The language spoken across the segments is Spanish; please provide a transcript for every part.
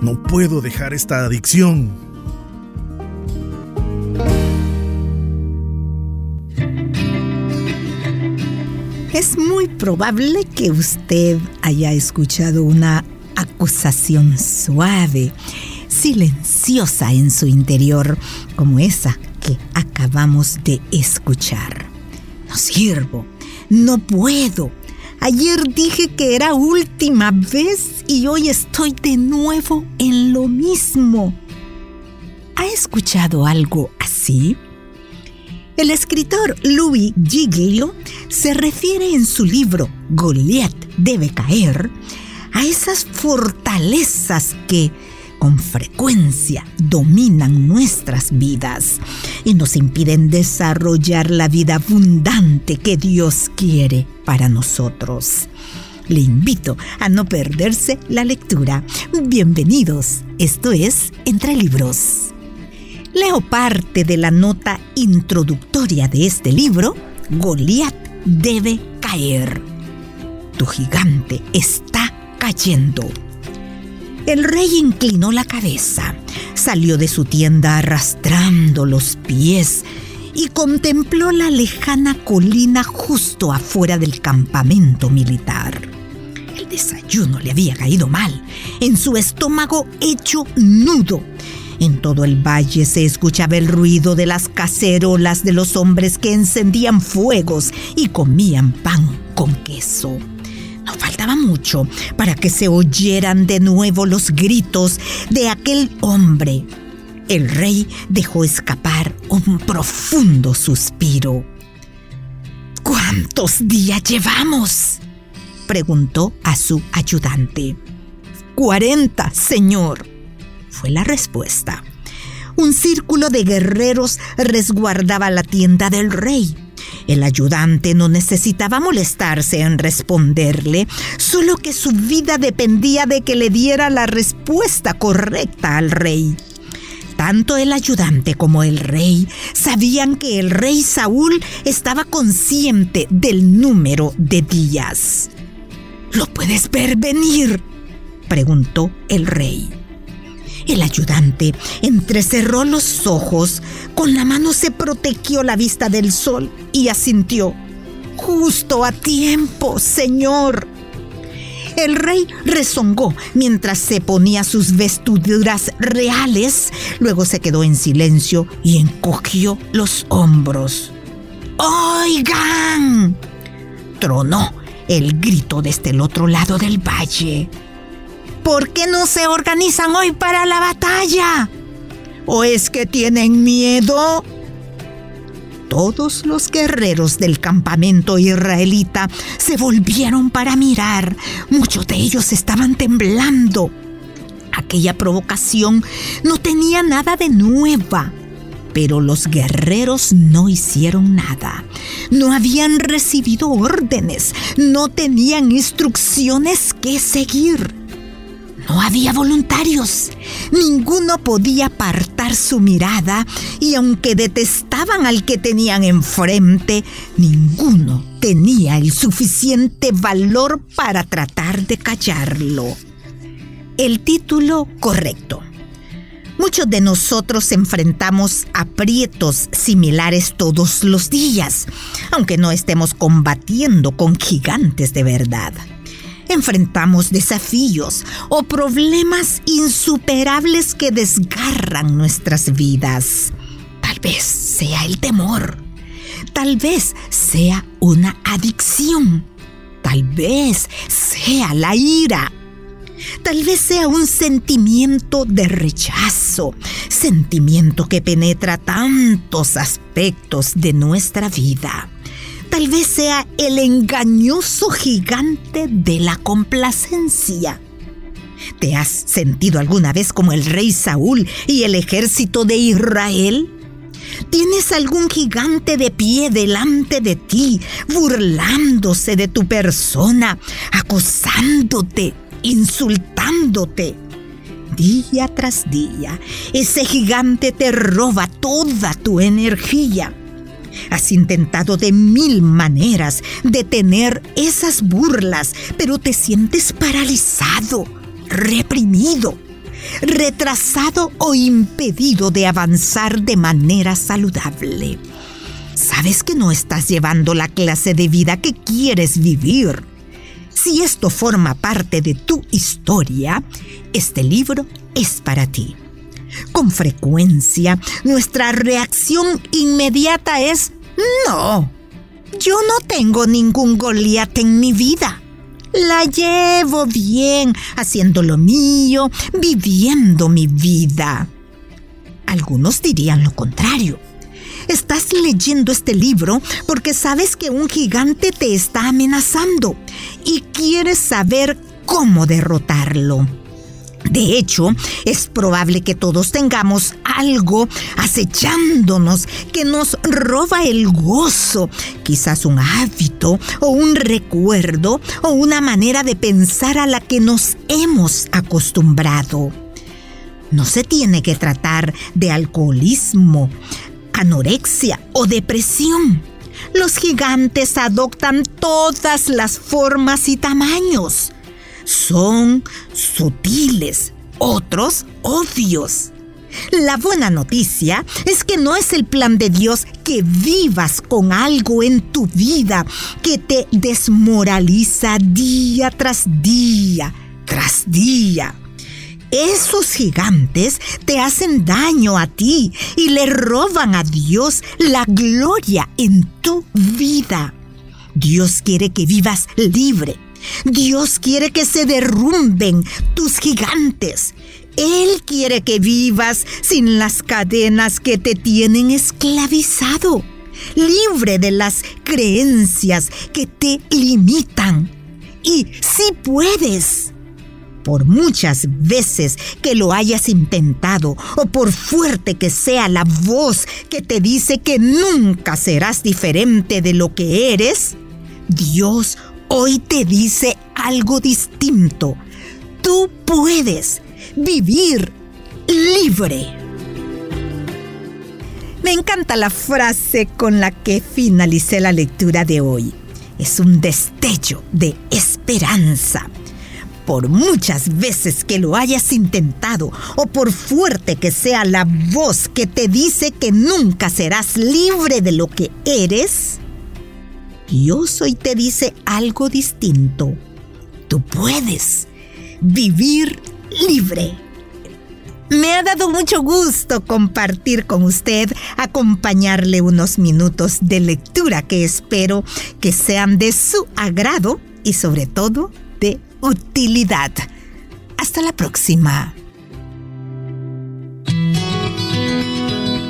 No puedo dejar esta adicción. Es muy probable que usted haya escuchado una acusación suave, silenciosa en su interior, como esa que acabamos de escuchar. No sirvo, no puedo, Ayer dije que era última vez y hoy estoy de nuevo en lo mismo. ¿Ha escuchado algo así? El escritor Louis Giglio se refiere en su libro Goliath debe caer a esas fortalezas que con frecuencia dominan nuestras vidas y nos impiden desarrollar la vida abundante que Dios quiere para nosotros. Le invito a no perderse la lectura. Bienvenidos, esto es Entre Libros. Leo parte de la nota introductoria de este libro, Goliat debe caer. Tu gigante está cayendo. El rey inclinó la cabeza, salió de su tienda arrastrando los pies y contempló la lejana colina justo afuera del campamento militar. El desayuno le había caído mal, en su estómago hecho nudo. En todo el valle se escuchaba el ruido de las cacerolas de los hombres que encendían fuegos y comían pan con queso. No faltaba mucho para que se oyeran de nuevo los gritos de aquel hombre. El rey dejó escapar un profundo suspiro. ¿Cuántos días llevamos? preguntó a su ayudante. Cuarenta, señor, fue la respuesta. Un círculo de guerreros resguardaba la tienda del rey. El ayudante no necesitaba molestarse en responderle, solo que su vida dependía de que le diera la respuesta correcta al rey. Tanto el ayudante como el rey sabían que el rey Saúl estaba consciente del número de días. ¿Lo puedes ver venir? preguntó el rey. El ayudante entrecerró los ojos, con la mano se protegió la vista del sol y asintió. Justo a tiempo, señor. El rey rezongó mientras se ponía sus vestiduras reales, luego se quedó en silencio y encogió los hombros. ¡Oigan! tronó el grito desde el otro lado del valle. ¿Por qué no se organizan hoy para la batalla? ¿O es que tienen miedo? Todos los guerreros del campamento israelita se volvieron para mirar. Muchos de ellos estaban temblando. Aquella provocación no tenía nada de nueva. Pero los guerreros no hicieron nada. No habían recibido órdenes. No tenían instrucciones que seguir. No había voluntarios. Ninguno podía apartar su mirada y aunque detestaban al que tenían enfrente, ninguno tenía el suficiente valor para tratar de callarlo. El título correcto. Muchos de nosotros enfrentamos aprietos similares todos los días, aunque no estemos combatiendo con gigantes de verdad enfrentamos desafíos o problemas insuperables que desgarran nuestras vidas. Tal vez sea el temor. Tal vez sea una adicción. Tal vez sea la ira. Tal vez sea un sentimiento de rechazo, sentimiento que penetra tantos aspectos de nuestra vida tal vez sea el engañoso gigante de la complacencia. ¿Te has sentido alguna vez como el rey Saúl y el ejército de Israel? ¿Tienes algún gigante de pie delante de ti, burlándose de tu persona, acosándote, insultándote? Día tras día, ese gigante te roba toda tu energía Has intentado de mil maneras detener esas burlas, pero te sientes paralizado, reprimido, retrasado o impedido de avanzar de manera saludable. Sabes que no estás llevando la clase de vida que quieres vivir. Si esto forma parte de tu historia, este libro es para ti. Con frecuencia, nuestra reacción inmediata es no. Yo no tengo ningún Goliat en mi vida. La llevo bien, haciendo lo mío, viviendo mi vida. Algunos dirían lo contrario. Estás leyendo este libro porque sabes que un gigante te está amenazando y quieres saber cómo derrotarlo. De hecho, es probable que todos tengamos algo acechándonos que nos roba el gozo, quizás un hábito o un recuerdo o una manera de pensar a la que nos hemos acostumbrado. No se tiene que tratar de alcoholismo, anorexia o depresión. Los gigantes adoptan todas las formas y tamaños son sutiles, otros obvios. La buena noticia es que no es el plan de Dios que vivas con algo en tu vida que te desmoraliza día tras día, tras día. Esos gigantes te hacen daño a ti y le roban a Dios la gloria en tu vida. Dios quiere que vivas libre, Dios quiere que se derrumben tus gigantes. Él quiere que vivas sin las cadenas que te tienen esclavizado, libre de las creencias que te limitan. Y si puedes, por muchas veces que lo hayas intentado o por fuerte que sea la voz que te dice que nunca serás diferente de lo que eres, Dios hoy te dice algo distinto. Tú puedes vivir libre. Me encanta la frase con la que finalicé la lectura de hoy. Es un destello de esperanza. Por muchas veces que lo hayas intentado o por fuerte que sea la voz que te dice que nunca serás libre de lo que eres, Dios hoy te dice algo distinto. Tú puedes vivir libre. Me ha dado mucho gusto compartir con usted, acompañarle unos minutos de lectura que espero que sean de su agrado y sobre todo de utilidad. Hasta la próxima.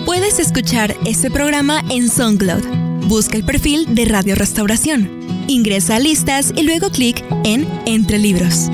Puedes escuchar este programa en SoundCloud Busca el perfil de Radio Restauración. Ingresa a listas y luego clic en Entre Libros.